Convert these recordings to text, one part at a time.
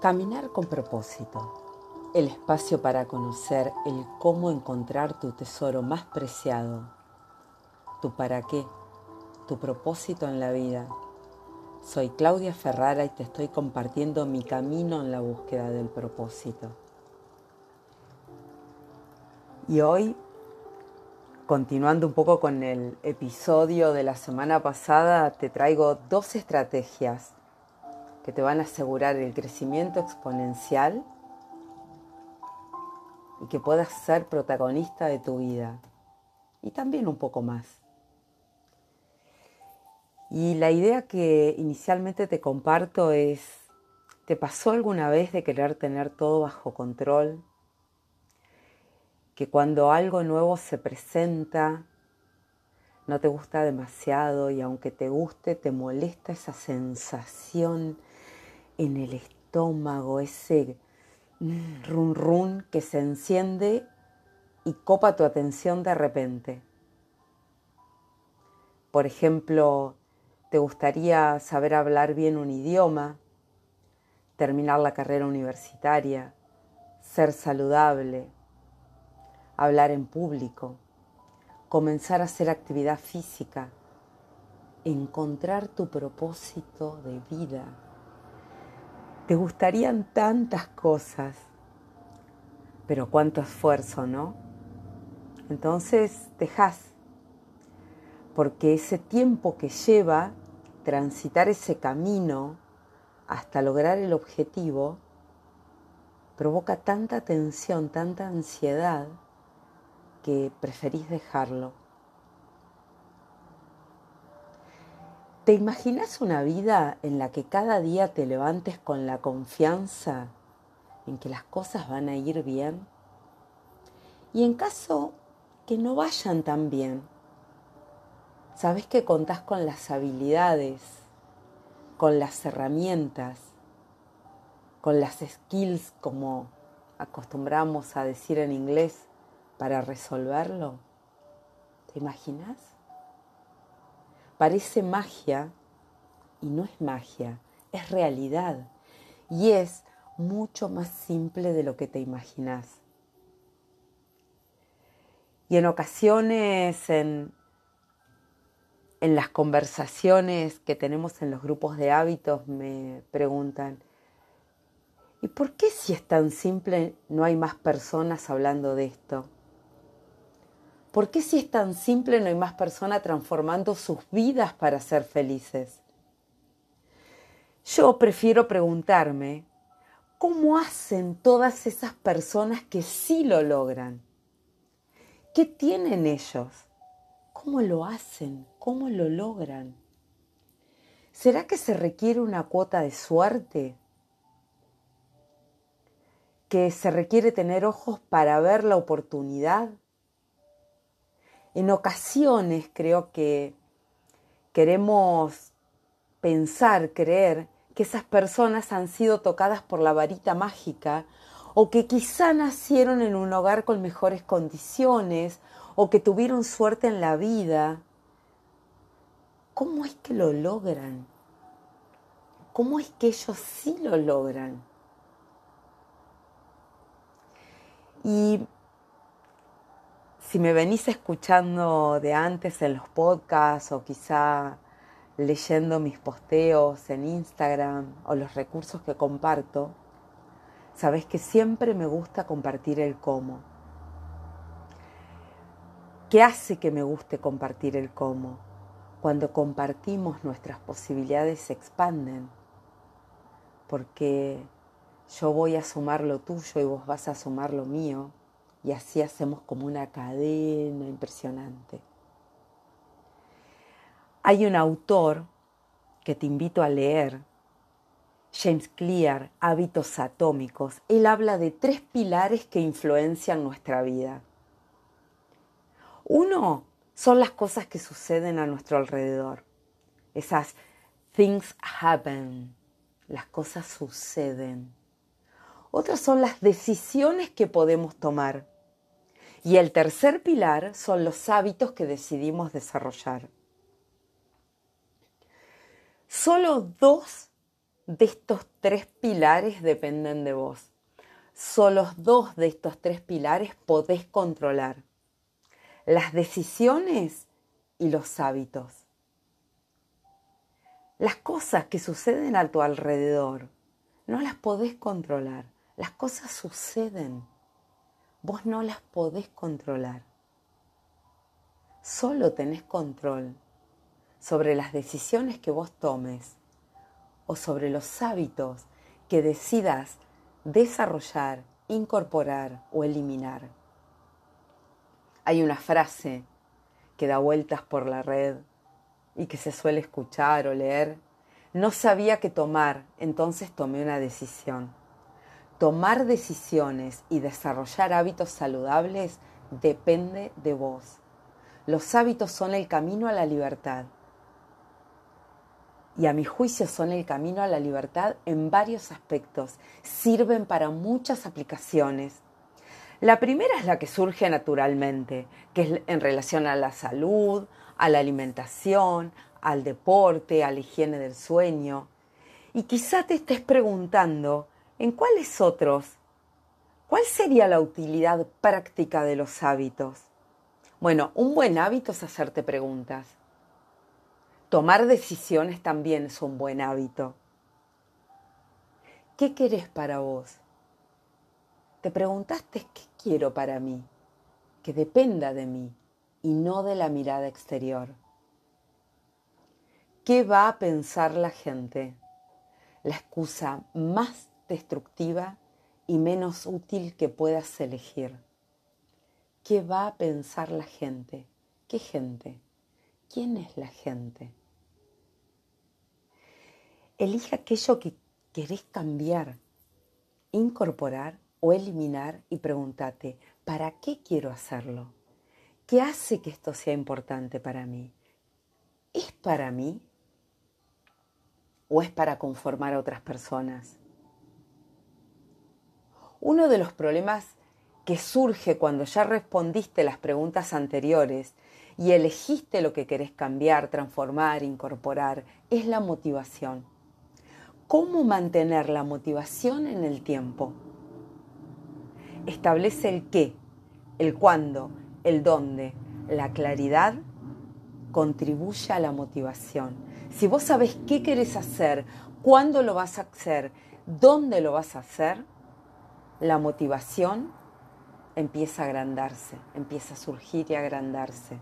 Caminar con propósito. El espacio para conocer el cómo encontrar tu tesoro más preciado. Tu para qué. Tu propósito en la vida. Soy Claudia Ferrara y te estoy compartiendo mi camino en la búsqueda del propósito. Y hoy, continuando un poco con el episodio de la semana pasada, te traigo dos estrategias que te van a asegurar el crecimiento exponencial y que puedas ser protagonista de tu vida y también un poco más. Y la idea que inicialmente te comparto es, ¿te pasó alguna vez de querer tener todo bajo control? Que cuando algo nuevo se presenta, no te gusta demasiado y aunque te guste, te molesta esa sensación en el estómago, ese run run que se enciende y copa tu atención de repente. Por ejemplo, te gustaría saber hablar bien un idioma, terminar la carrera universitaria, ser saludable, hablar en público, comenzar a hacer actividad física, encontrar tu propósito de vida te gustarían tantas cosas, pero cuánto esfuerzo, ¿no? Entonces dejas, porque ese tiempo que lleva transitar ese camino hasta lograr el objetivo provoca tanta tensión, tanta ansiedad, que preferís dejarlo. ¿Te imaginas una vida en la que cada día te levantes con la confianza en que las cosas van a ir bien? Y en caso que no vayan tan bien, sabes que contás con las habilidades, con las herramientas, con las skills, como acostumbramos a decir en inglés, para resolverlo. ¿Te imaginas? Parece magia y no es magia, es realidad y es mucho más simple de lo que te imaginas. Y en ocasiones, en, en las conversaciones que tenemos en los grupos de hábitos, me preguntan, ¿y por qué si es tan simple no hay más personas hablando de esto? ¿Por qué si es tan simple no hay más personas transformando sus vidas para ser felices? Yo prefiero preguntarme, ¿cómo hacen todas esas personas que sí lo logran? ¿Qué tienen ellos? ¿Cómo lo hacen? ¿Cómo lo logran? ¿Será que se requiere una cuota de suerte? ¿Que se requiere tener ojos para ver la oportunidad? En ocasiones creo que queremos pensar, creer que esas personas han sido tocadas por la varita mágica o que quizá nacieron en un hogar con mejores condiciones o que tuvieron suerte en la vida. ¿Cómo es que lo logran? ¿Cómo es que ellos sí lo logran? Y si me venís escuchando de antes en los podcasts o quizá leyendo mis posteos en Instagram o los recursos que comparto, sabes que siempre me gusta compartir el cómo. ¿Qué hace que me guste compartir el cómo? Cuando compartimos nuestras posibilidades se expanden, porque yo voy a sumar lo tuyo y vos vas a sumar lo mío y así hacemos como una cadena impresionante. Hay un autor que te invito a leer, James Clear, Hábitos Atómicos. Él habla de tres pilares que influencian nuestra vida. Uno son las cosas que suceden a nuestro alrededor. Esas things happen, las cosas suceden. Otras son las decisiones que podemos tomar. Y el tercer pilar son los hábitos que decidimos desarrollar. Solo dos de estos tres pilares dependen de vos. Solo dos de estos tres pilares podés controlar. Las decisiones y los hábitos. Las cosas que suceden a tu alrededor no las podés controlar. Las cosas suceden. Vos no las podés controlar. Solo tenés control sobre las decisiones que vos tomes o sobre los hábitos que decidas desarrollar, incorporar o eliminar. Hay una frase que da vueltas por la red y que se suele escuchar o leer. No sabía qué tomar, entonces tomé una decisión. Tomar decisiones y desarrollar hábitos saludables depende de vos. Los hábitos son el camino a la libertad. Y a mi juicio son el camino a la libertad en varios aspectos. Sirven para muchas aplicaciones. La primera es la que surge naturalmente, que es en relación a la salud, a la alimentación, al deporte, a la higiene del sueño. Y quizá te estés preguntando, ¿En cuáles otros? ¿Cuál sería la utilidad práctica de los hábitos? Bueno, un buen hábito es hacerte preguntas. Tomar decisiones también es un buen hábito. ¿Qué querés para vos? Te preguntaste qué quiero para mí, que dependa de mí y no de la mirada exterior. ¿Qué va a pensar la gente? La excusa más destructiva y menos útil que puedas elegir. ¿Qué va a pensar la gente? ¿Qué gente? ¿Quién es la gente? Elige aquello que querés cambiar, incorporar o eliminar y pregúntate, ¿para qué quiero hacerlo? ¿Qué hace que esto sea importante para mí? ¿Es para mí? ¿O es para conformar a otras personas? Uno de los problemas que surge cuando ya respondiste las preguntas anteriores y elegiste lo que querés cambiar, transformar, incorporar, es la motivación. ¿Cómo mantener la motivación en el tiempo? Establece el qué, el cuándo, el dónde. La claridad contribuye a la motivación. Si vos sabés qué querés hacer, cuándo lo vas a hacer, dónde lo vas a hacer, la motivación empieza a agrandarse, empieza a surgir y agrandarse.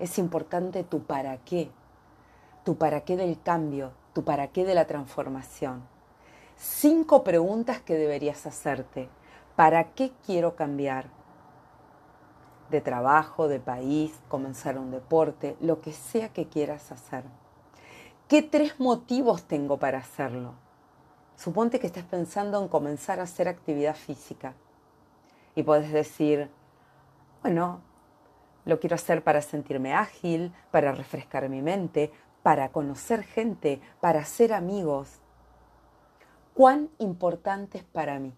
Es importante tu para qué, tu para qué del cambio, tu para qué de la transformación. Cinco preguntas que deberías hacerte. ¿Para qué quiero cambiar? De trabajo, de país, comenzar un deporte, lo que sea que quieras hacer. ¿Qué tres motivos tengo para hacerlo? Suponte que estés pensando en comenzar a hacer actividad física y puedes decir, bueno, lo quiero hacer para sentirme ágil, para refrescar mi mente, para conocer gente, para hacer amigos. ¿Cuán importante es para mí?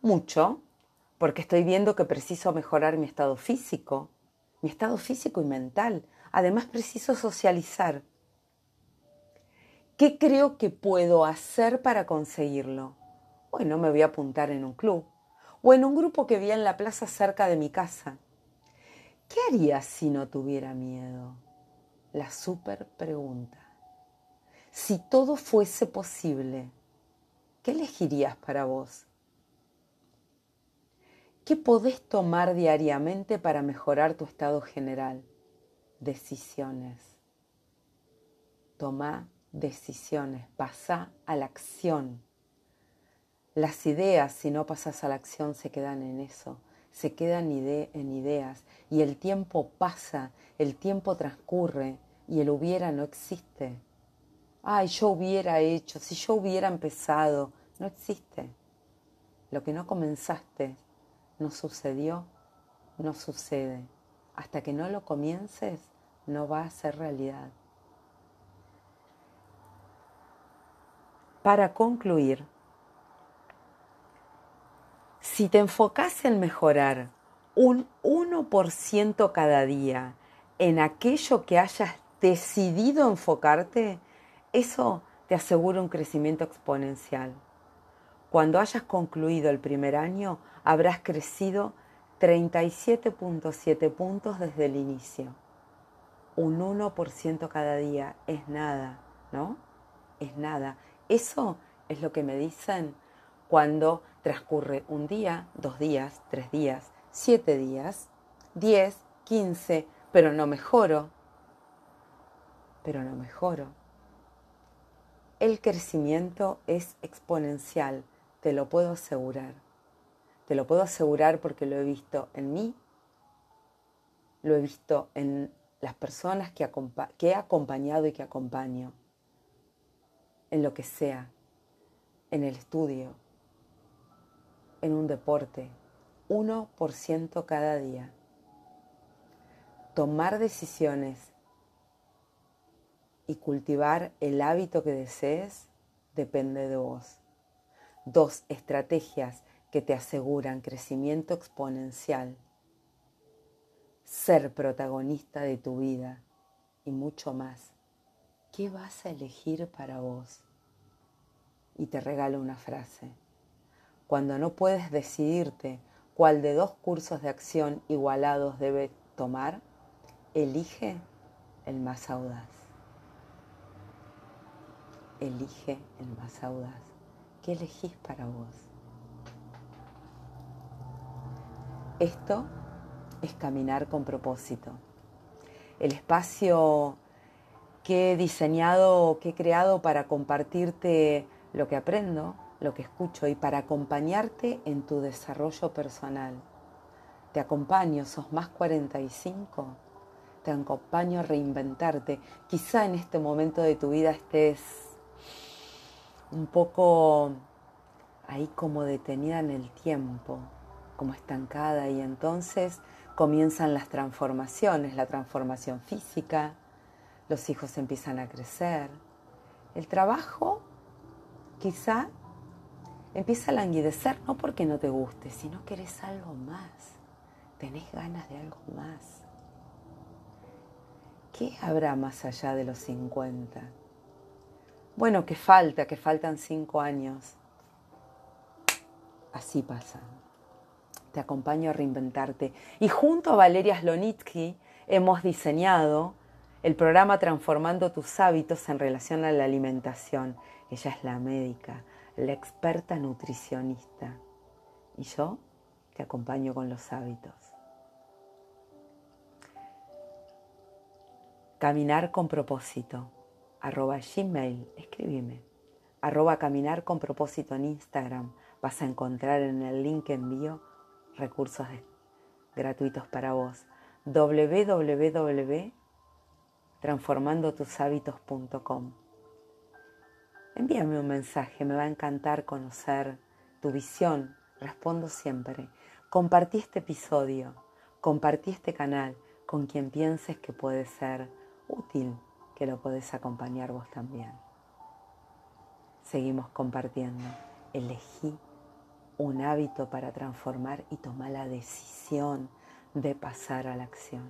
Mucho, porque estoy viendo que preciso mejorar mi estado físico, mi estado físico y mental. Además, preciso socializar. ¿Qué creo que puedo hacer para conseguirlo? Bueno, me voy a apuntar en un club o en un grupo que vi en la plaza cerca de mi casa. ¿Qué haría si no tuviera miedo? La super pregunta. Si todo fuese posible, ¿qué elegirías para vos? ¿Qué podés tomar diariamente para mejorar tu estado general? Decisiones. Toma decisiones, pasa a la acción. Las ideas, si no pasas a la acción, se quedan en eso, se quedan en ideas y el tiempo pasa, el tiempo transcurre y el hubiera no existe. Ay, yo hubiera hecho, si yo hubiera empezado, no existe. Lo que no comenzaste no sucedió, no sucede. Hasta que no lo comiences, no va a ser realidad. Para concluir, si te enfocas en mejorar un 1% cada día en aquello que hayas decidido enfocarte, eso te aseguro un crecimiento exponencial. Cuando hayas concluido el primer año, habrás crecido 37.7 puntos desde el inicio. Un 1% cada día es nada, ¿no? Es nada. Eso es lo que me dicen cuando transcurre un día, dos días, tres días, siete días, diez, quince, pero no mejoro, pero no mejoro. El crecimiento es exponencial, te lo puedo asegurar. Te lo puedo asegurar porque lo he visto en mí, lo he visto en las personas que, he acompañado y que acompaño, en lo que sea, en el estudio, en un deporte, 1% cada día. Tomar decisiones y cultivar el hábito que desees depende de vos. Dos estrategias que te aseguran crecimiento exponencial. Ser protagonista de tu vida y mucho más. ¿Qué vas a elegir para vos? Y te regalo una frase. Cuando no puedes decidirte cuál de dos cursos de acción igualados debe tomar, elige el más audaz elige el más audaz. ¿Qué elegís para vos? Esto es caminar con propósito. El espacio que he diseñado, que he creado para compartirte lo que aprendo, lo que escucho y para acompañarte en tu desarrollo personal. Te acompaño, sos más 45, te acompaño a reinventarte. Quizá en este momento de tu vida estés un poco ahí como detenida en el tiempo, como estancada y entonces comienzan las transformaciones, la transformación física, los hijos empiezan a crecer, el trabajo quizá empieza a languidecer no porque no te guste, sino que eres algo más, tenés ganas de algo más. ¿Qué habrá más allá de los 50? Bueno, que falta, que faltan cinco años. Así pasa. Te acompaño a reinventarte. Y junto a Valeria Slonitsky hemos diseñado el programa Transformando tus hábitos en relación a la alimentación. Ella es la médica, la experta nutricionista. Y yo te acompaño con los hábitos. Caminar con propósito arroba gmail, escríbeme, arroba caminar con propósito en Instagram, vas a encontrar en el link envío recursos gratuitos para vos, www.transformandotushábitos.com. Envíame un mensaje, me va a encantar conocer tu visión, respondo siempre. Compartí este episodio, compartí este canal con quien pienses que puede ser útil que lo podés acompañar vos también. Seguimos compartiendo. Elegí un hábito para transformar y toma la decisión de pasar a la acción.